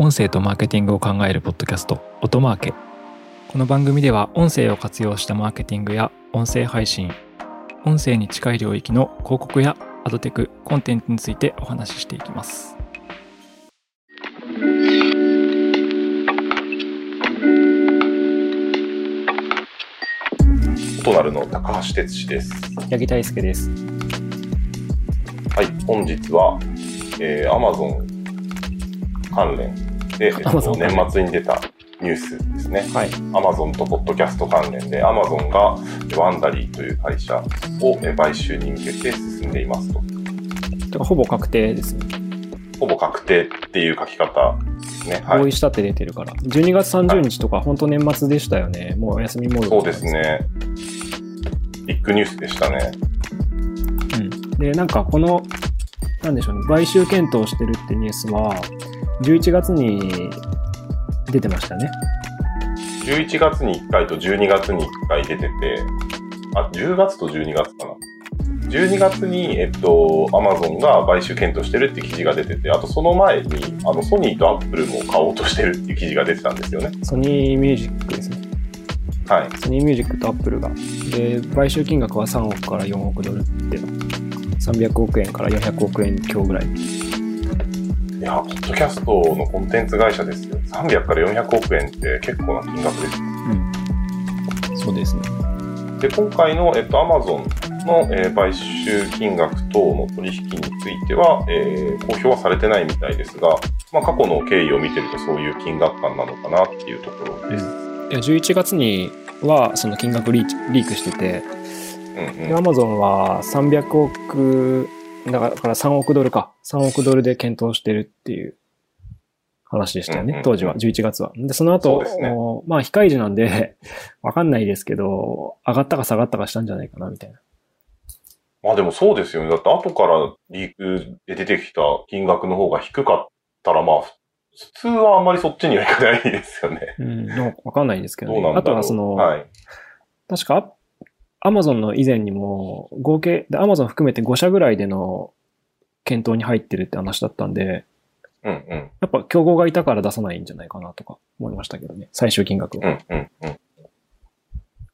音声とマーケティングを考えるポッドキャスト音マーケ。この番組では音声を活用したマーケティングや音声配信音声に近い領域の広告やアドテクコンテンツについてお話ししていきます。となるの高橋哲司です。八木大輔です。はい、本日は、えー、Amazon 関連で、えっと年末に出たニュースですね。はい Amazon とポッドキャスト関連で、Amazon がワンダリーという会社をえー買収に向けて進んでいますと。だからほぼ確定ですねほぼ確定っていう書き方ですね。はい。合意したって出てるから、12月30日とか本当年末でしたよねもうお休みモードそうですね。ビッグニュースでしたね。うん、で、なんかこの、なんでしょうね、買収検討してるってニュースは、11月に出てましたね。11月に1回と12月に1回出てて、あ、10月と12月かな。12月に、えっと、アマゾンが買収検討してるって記事が出てて、あとその前に、あの、ソニーとアップルも買おうとしてるっていう記事が出てたんですよね。ソニーミュージックですね。はい。ソニーミュージックとアップルが。で、買収金額は3億から4億ドルって、300億円から400億円強ぐらい。いや、ポッドキャストのコンテンツ会社ですよ。300から400億円って結構な金額です。うん。そうですね。で、今回の、えっと、アマゾンの、えー買収金額等の取引については、えー公表はされてないみたいですが、まあ、過去の経緯を見てるとそういう金額感なのかなっていうところです。いや11月にはその金額リークしてて、うんうんで、アマゾンは300億、だからだから3億ドルか。3億ドルで検討してるっていう話でしたよね、うんうんうん当時は、11月は。で、その後、ねおまあ、非開示なんで、わかんないですけど、上がったか下がったかしたんじゃないかな、みたいな。まあでもそうですよね。だって後からリークで出てきた金額の方が低かったら、まあ、普通はあんまりそっちにはいかないですよね。うん、わかんないですけど、ね、どうなんだろう。あとはその、はい。確か、アマゾンの以前にも、合計、で、アマゾン含めて5社ぐらいでの検討に入ってるって話だったんで、うんうん。やっぱ競合がいたから出さないんじゃないかなとか思いましたけどね、最終金額は。うんうんうん。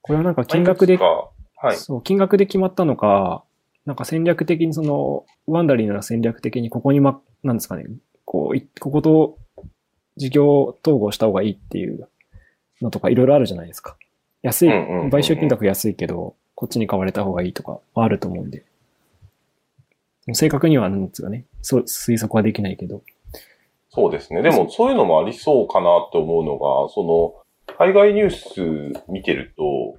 これはなんか金額ではい。そう、金額で決まったのか、なんか戦略的にその、ワンダリーなら戦略的にここにま、なんですかね、こうい、ここと事業統合した方がいいっていうのとかいろいろあるじゃないですか。安い買収金額安いけど、こっちに買われた方がいいとかはあると思うんで。正確にはなんですかね、そう、推測はできないけど。そうですね。でも、そういうのもありそうかなって思うのが、その、海外ニュース見てると、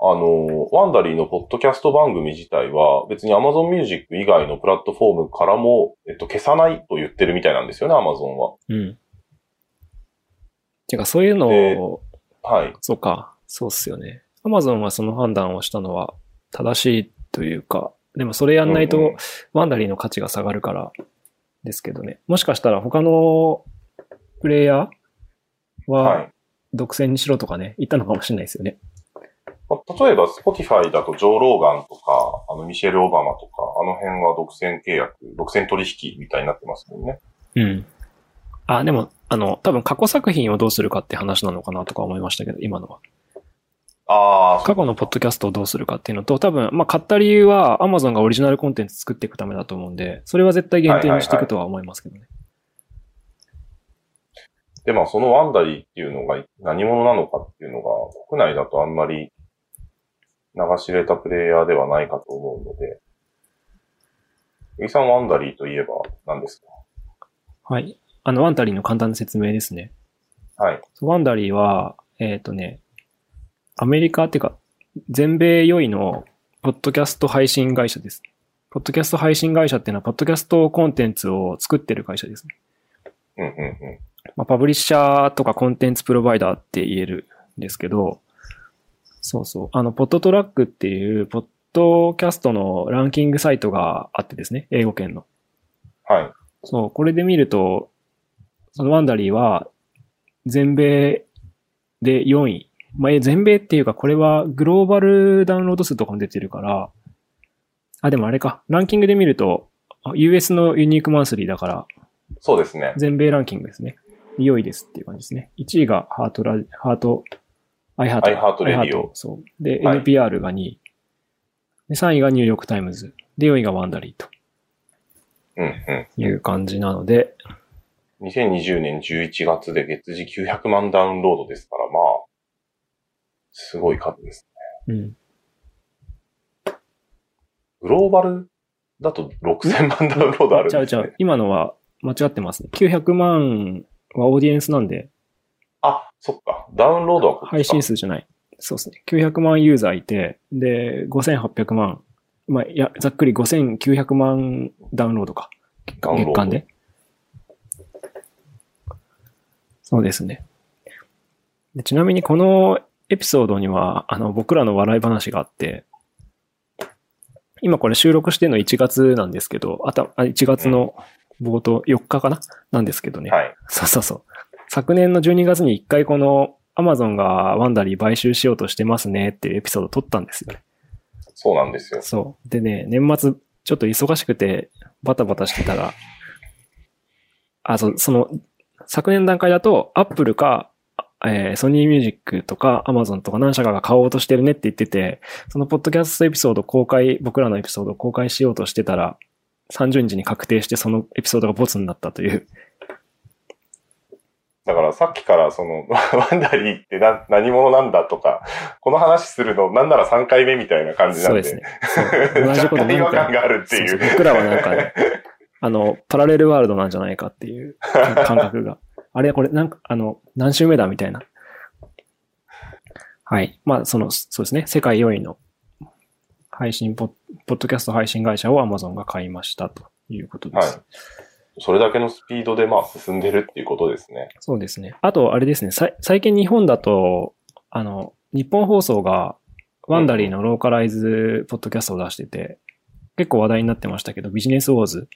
あの、ワンダリーのポッドキャスト番組自体は、別に Amazon Music 以外のプラットフォームからも、えっと、消さないと言ってるみたいなんですよね、Amazon は。うん。てか、そういうのでを、はい。そうか、そうっすよね。アマゾンはその判断をしたのは正しいというか、でもそれやんないとワンダリーの価値が下がるからですけどね。もしかしたら他のプレイヤーは。はい独占にしろとかね、言ったのかもしれないですよね。まあ例えば、Spotify だとジョー・ローガンとか、あの、ミシェル・オバマとか、あの辺は独占契約、独占取引みたいになってますもんね。うん。あ、でも、あの、多分過去作品をどうするかって話なのかなとか思いましたけど、今のは。ああ、過去のポッドキャストをどうするかっていうのと、多分、まあ、買った理由は Amazon がオリジナルコンテンツ作っていくためだと思うんで、それは絶対限定にしていくとは思いますけどね。で、まあ、そのワンダリーっていうのが何者なのかっていうのが、国内だとあんまり名が知れたプレイヤーではないかと思うので、エイさんワンダリーといえば何ですか？はい。あの、ワンダリーの簡単な説明ですね。はい。ワンダリーは、えっ、とね、アメリカっていうか、全米4位の、ポッドキャスト配信会社です。ポッドキャスト配信会社っていうのは、ポッドキャストコンテンツを作ってる会社です。うんうんうん。まあ、パブリッシャーとかコンテンツプロバイダーって言えるんですけど、そうそう。あの、ポッドトラックっていう、ポッドキャストのランキングサイトがあってですね、英語圏の。はい。そう、これで見ると、そのワンダリーは、全米で4位。まあ、え全米っていうか、これはグローバルダウンロード数とかも出てるから、あ、でもあれか、ランキングで見ると、あ US のユニークマンスリーだから、そうですね。全米ランキングですね。4位ですっていう感じですね。1位がハートラ、ハート、アイハート。アイハートレディオそう。で、はい NPR が2位。で、3位がニューヨークタイムズ。で、4位がワンダリーとうんうん。いう感じなので、2020年11月で月次900万ダウンロードですから、まあ、すごい数です。うん。グローバルだと6000万ダウンロードあるんです、ねちゃうちゃう。。今のは間違ってますね。900万はオーディエンスなんで、あ、そっか。ダウンロードはこ配信数じゃない。そうですね。900万ユーザーいて、で、5800万。まあ、いや、ざっくり5900万ダウンロードか。月ダウンロード月間で。そうですねで。ちなみにこのエピソードには、あの、僕らの笑い話があって、今これ収録してるの1月なんですけど、あた、あ1月の冒頭、4日かな？なんですけどね。はい。そうそうそう。昨年の12月に一回このアマゾンがワンダリー買収しようとしてますねっていうエピソードを撮ったんですよね。そうなんですよ。そう。でね、年末ちょっと忙しくてバタバタしてたら、あ、そう、その、昨年段階だとアップルか、えーソニーミュージックとかアマゾンとか何社かが買おうとしてるねって言ってて、そのポッドキャストエピソード公開、僕らのエピソードを公開しようとしてたら、30日に確定してそのエピソードがボツになったという。だからさっきからその、ワンダリーってな何者なんだとか、この話するのなんなら3回目みたいな感じなんで。そうですね。そう同じこと何回 感があるっていう。そうそう僕らはなんかね、あの、パラレルワールドなんじゃないかっていう感覚が。あれこれ、なんか、あの、何週目だみたいな。はい。まあ、その、そうですね。世界4位の配信ポッ、ポッドキャスト配信会社を Amazon が買いましたということです。はいそれだけのスピードでまあ進んでるっていうことですね。そうですね。あと、あれですね。さい最近日本だと、あの、日本放送がワンダリーのローカライズポッドキャストを出してて、結構話題になってましたけど、ビジネスウォーズ。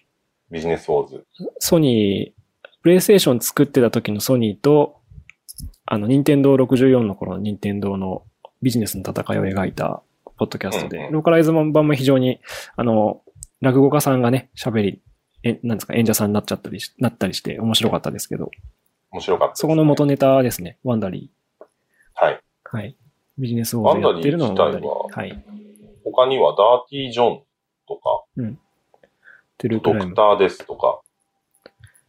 ビジネスウォーズ。ソニー、プレイステーション作ってた時のソニーと、あの、任天堂64の頃の任天堂のビジネスの戦いを描いたポッドキャストで、うんうんローカライズ版も非常に、あの、落語家さんがね、喋り、え、なんですか、演者さんになっちゃったりし、なったりして面白かったですけど、面白かったです、そこの元ネタですね、ワンダリはい。ー。はい。ビジネスウォーズやってるのもワンダリーははい。他にはダーティー・ジョンとか、トゥルークライム。ドクターですとか、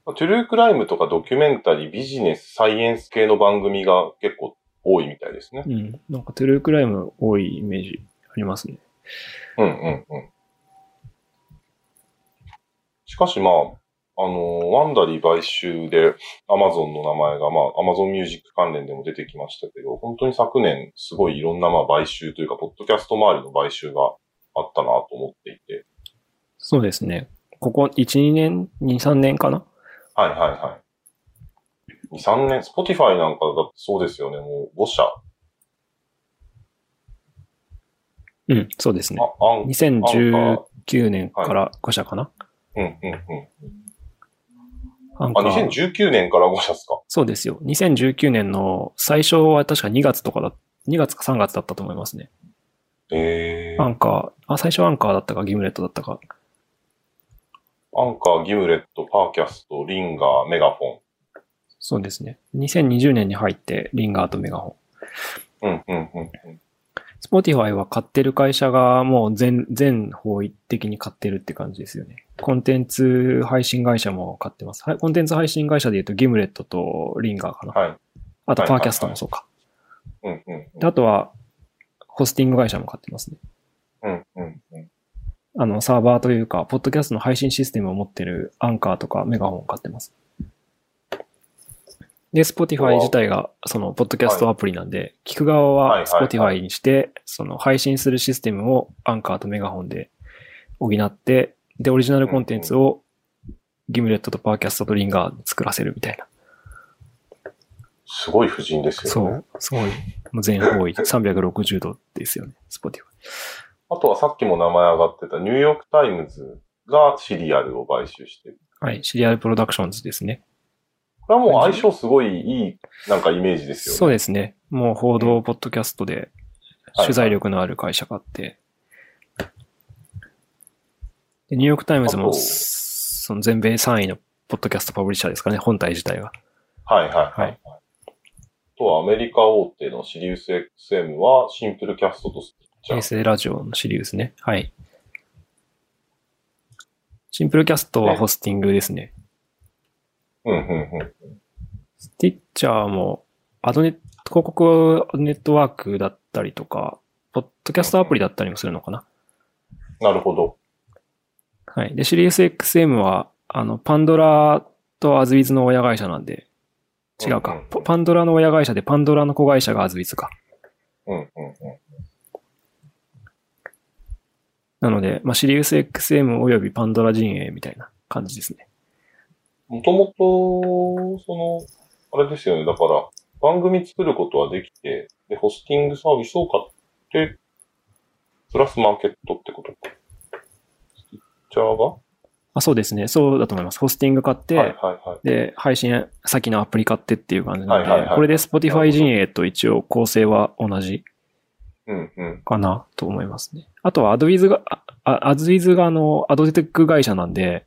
トゥルークライムとかドキュメンタリー、ビジネス、サイエンス系の番組が結構多いみたいですね。うん。なんかトゥルークライム多いイメージありますね。うんうんうん。しかしまあ、あの、ワンダリー買収で Amazon の名前が、まあ、Amazon Music 関連でも出てきましたけど、本当に昨年すごいいろんなまあ買収というか、ポッドキャスト周りの買収があったなと思っていて。そうですね。ここ1、2年、2、3年かなはいはいはい。2、3年、Spotify なんかだそうですよね、もう5社。うん、そうですね。あ、アン、2019年から5社かな、うんうんうん。あ、アンカー2019年から5社ですかそうですよ。2019年の最初は確か2月とかだ、2月か3月だったと思いますね。ええアンカー、あ、最初アンカーだったか、ギムレットだったか。アンカー、ギムレット、パーキャスト、リンガー、メガフォン。そうですね。2020年に入って、リンガーとメガホン。うん、うん、うん。うんスポティファイは買ってる会社がもう全、全方位的に買ってるって感じですよね。コンテンツ配信会社も買ってます。はい、コンテンツ配信会社で言うとギムレットとリンガーかな。はい。あとはいパーキャストもそうか。うん、うん。であとは、ホスティング会社も買ってますね。うん、うん、うん。あの、サーバーというか、ポッドキャストの配信システムを持ってるアンカーとかメガホンを買ってます。で、Spotify 自体が、その、ポッドキャストアプリなんで、聞く側はいははいはい Spotify にして、その、配信するシステムをアンカーとメガホンで補って、で、オリジナルコンテンツをギムレットとパーキャストとリンガーで作らせるみたいな。すごい布陣ですよね。そう、すごい、もう全方位、360度ですよね、Spotify。あとはさっきも名前上がってたニューヨークタイムズがシリアルを買収してる。はい、シリアルプロダクションズですね。これはもう相性すごいいい、なんかイメージですよね。そうですね。もう報道、ポッドキャストではい取材力のある会社があって、でニューヨークタイムズもその全米3位のポッドキャストパブリッシャーですかね、本体自体が。はいはいはい。ははいい、とはアメリカ大手のシリウス XM はシンプルキャストとじゃあ衛星ラジオのシリウスね。はい。シンプルキャストはホスティングですね。うんうんうん。スティッチャーも、アドネット、広告ネットワークだったりとか、ポッドキャストアプリだったりもするのかな。なるほど。はい。で、シリウス XM は、あの、パンドラとアズウィズの親会社なんで、違うか。パンドラの親会社で、パンドラの子会社がアズウィズか。うんうんうん。なので、まあ、シリウス XM およびパンドラ陣営みたいな感じですね。もともと、その、あれですよね。だから、番組作ることはできて、で、ホスティングサービスを買って、プラスマーケットってことか。スティッチャーが？あ、そうですね。そうだと思います。ホスティング買って、はいはいはい。で、配信先のアプリ買ってっていう感じなんで、はいはいはいこれで Spotify 陣営と一応構成は同じ。かなと思いますね。あとは AdWiz が、あ AdWiz があの、アドテック会社なんで、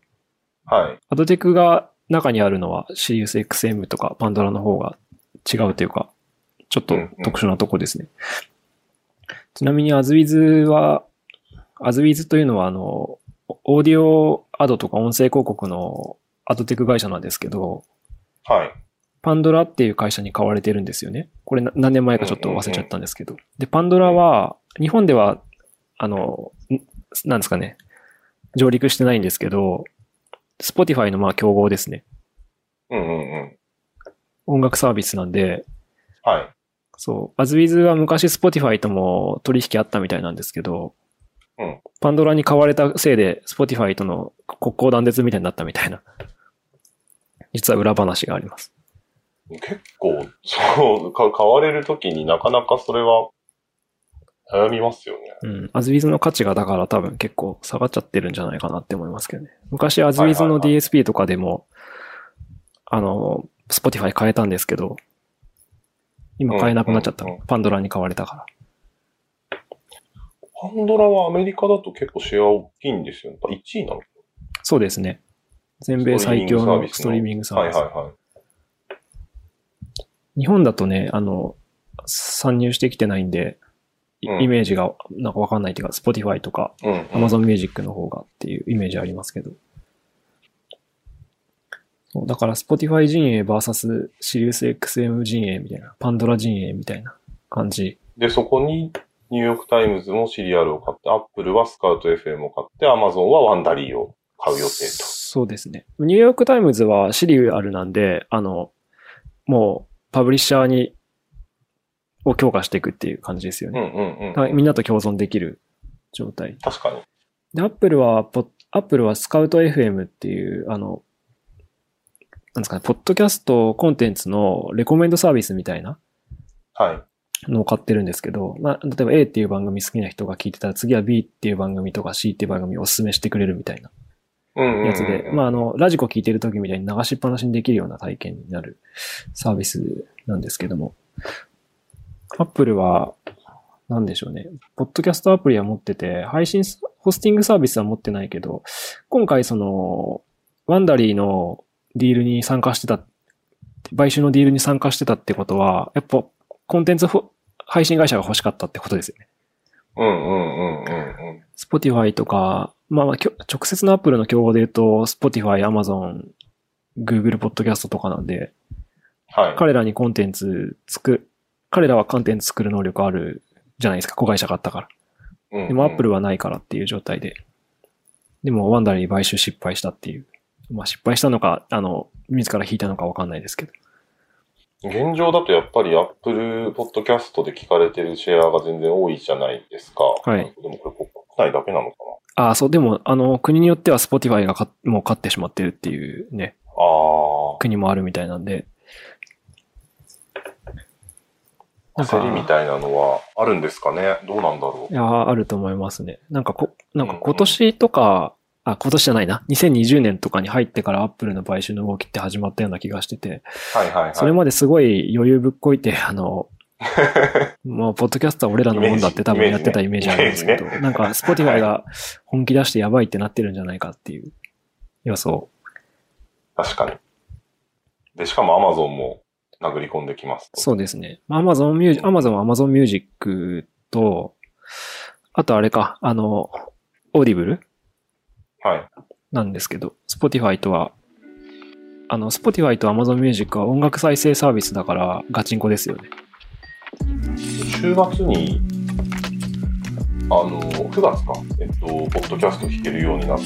はい。アドテックが中にあるのは SiriusXM とかパンドラの方が違うというか、ちょっと特殊なとこですね。ちなみに AdWiz は、AdWiz というのはあの、オーディオアドとか音声広告のアドテック会社なんですけど、はい。パンドラっていう会社に買われてるんですよね。これな何年前かちょっと忘れちゃったんですけど。で、パンドラは、日本では、あの、んなんですかね、上陸してないんですけど、Spotify のまあ競合ですね。うんうんうん。音楽サービスなんで、はい。そう、AsWiz は昔 Spotify とも取引あったみたいなんですけど、うんパンドラに買われたせいで Spotify との国交断絶みたいになったみたいな、実は裏話があります。結構、そう、か買われるときになかなかそれは、悩みますよね。うん。アズウィズの価値がだから多分結構下がっちゃってるんじゃないかなって思いますけどね。昔アズウィズのはいはいはい DSP とかでも、あの、Spotify 変えたんですけど、今変えなくなっちゃったうんうんう。パンドラに買われたから。パンドラはアメリカだと結構シェア大きいんですよね。1位なのそうですね。全米最強のストリーミングサービス。はいはいはい。日本だとね、あの、参入してきてないんで、イうんイメージがなんかわかんないっていうか、Spotify とかうん、うん。Amazon Music の方がっていうイメージありますけど。そうだから Spotify 陣営 VS SiriusXM 陣営みたいな、パンドラ陣営みたいな感じ。で、そこに、ニューヨークタイムズもシリアルを買って、アップルはスカウト FM を買って、アマゾンはワンダリーを買う予定そうですね。ニューヨークタイムズはシリアルなんで、あの、もうパブリッシャーに、を強化していくっていう感じですよと。うね。んうんうん。みんなと共存できる状態。確かに。で、アップルは、ポアップルはスカウト FM っていう、あの、なんですかね、ポッドキャストコンテンツのレコメンドサービスみたいなはい。のを買ってるんですけど、まあ、例えば A っていう番組好きな人が聞いてたら次は B っていう番組とか C っていう番組をお勧めしてくれるみたいな。やつで、まあ、あの、ラジコ聞いてる時みたいに流しっぱなしにできるような体験になるサービスなんですけども、アップルは、なんでしょうね。ポッドキャストアプリは持ってて、配信、ホスティングサービスは持ってないけど、今回その、ワンダリーのディールに参加してた、買収のディールに参加してたってことは、やっぱコンテンツ配信会社が欲しかったってことですよね。うんうんうんうんうん。Spotify とか、まあま直接の Apple の競合で言うと、Spotify、Amazon、Google Podcast とかなんで、はい。彼らにコンテンツ作る、彼らはコンテンツ作る能力あるじゃないですか、子会社があったから。うんうんでも Apple はないからっていう状態で。でも、ワンダリー買収失敗したっていう。まあ失敗したのか、あの、自ら引いたのかわかんないですけど。現状だとやっぱり Apple Podcast で聞かれてるシェアが全然多いじゃないですか。はい。でもこれ国内だけなのかああ、そう、でも、あの、国によっては Spotify がかもう勝ってしまってるっていうね、なあ国もあるみたいなんで。あ、焦りみたいなのはあるんですかね？どうなんだろいやー、あると思いますね。なんかこ、なんか今年とか、あ、今年じゃないな。2020年とかに入ってから Apple の買収の動きって始まったような気がしてて、う。はいはいはい。それまですごい余裕ぶっこいて、あの、もう、ポッドキャストは俺らのもんだって多分やってたイメージあるんですけど、ねなんか、Spotify が本気出してやばいってなってるんじゃないかっていう予想。確かに。で、しかも Amazon も殴り込んできますと。そうですね。まあ Amazon Music、Amazon は Amazon Music と、あとあれか、あの、Audible はい。なんですけど、Spotify とは、あの、Spotify と Amazon Music は音楽再生サービスだからガチンコですよね。10月に、あの、9月か、えっと、ポッドキャスト弾けるようになって、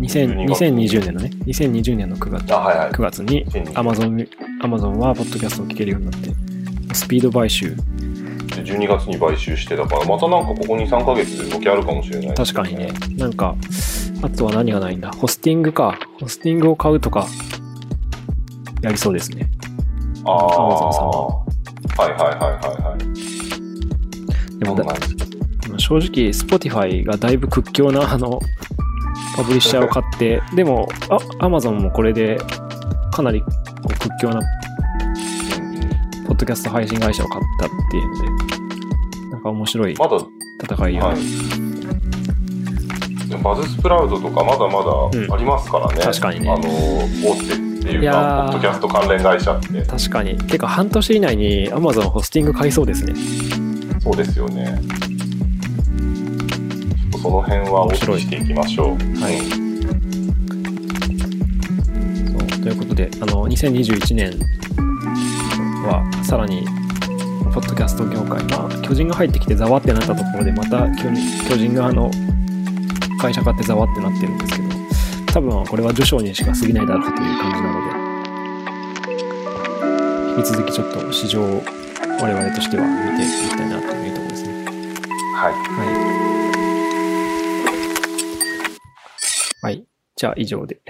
2000 2020年のね、2020年の9月あ、はいはい。9月に2020 Amazon, Amazon はポッドキャストを聞けるようになって、スピード買収。で12月に買収して、だからまたなんかここ2、3ヶ月で動きあるかもしれない、確かにね。。なんか、あとは何がないんだ？ホスティングか。ホスティングを買うとか、やりそうですね。ああ。Amazon さんははいはいはいはいはい。でも正直、Spotify がだいぶ屈強な、あの、パブリッシャーを買って、でも、あ、Amazon もこれで、かなり屈強な、ポッドキャスト配信会社を買ったっていうので、なんか面白い戦いを、はい。バズスプラウドとかまだまうんだありますからね。確かにねあの、大手っていうか、ーポッドキャスト関連会社って。確かに。てか、半年以内に Amazon ホスティング買いそうですね。そうですよね。ちょっとその辺は大きくしていきましょう。はいうんそうということで、あの、2021年は、さらに、ポッドキャスト業界、まあ、巨人が入ってきてざわってなったところで、また巨巨人があの、会社買ってざわってなってるんですけど、多分これは序章にしか過ぎないだろうという感じなので、引き続きちょっと市場を我々としては見ていきたいなというところですね。はい。はい。はい。じゃあ以上で。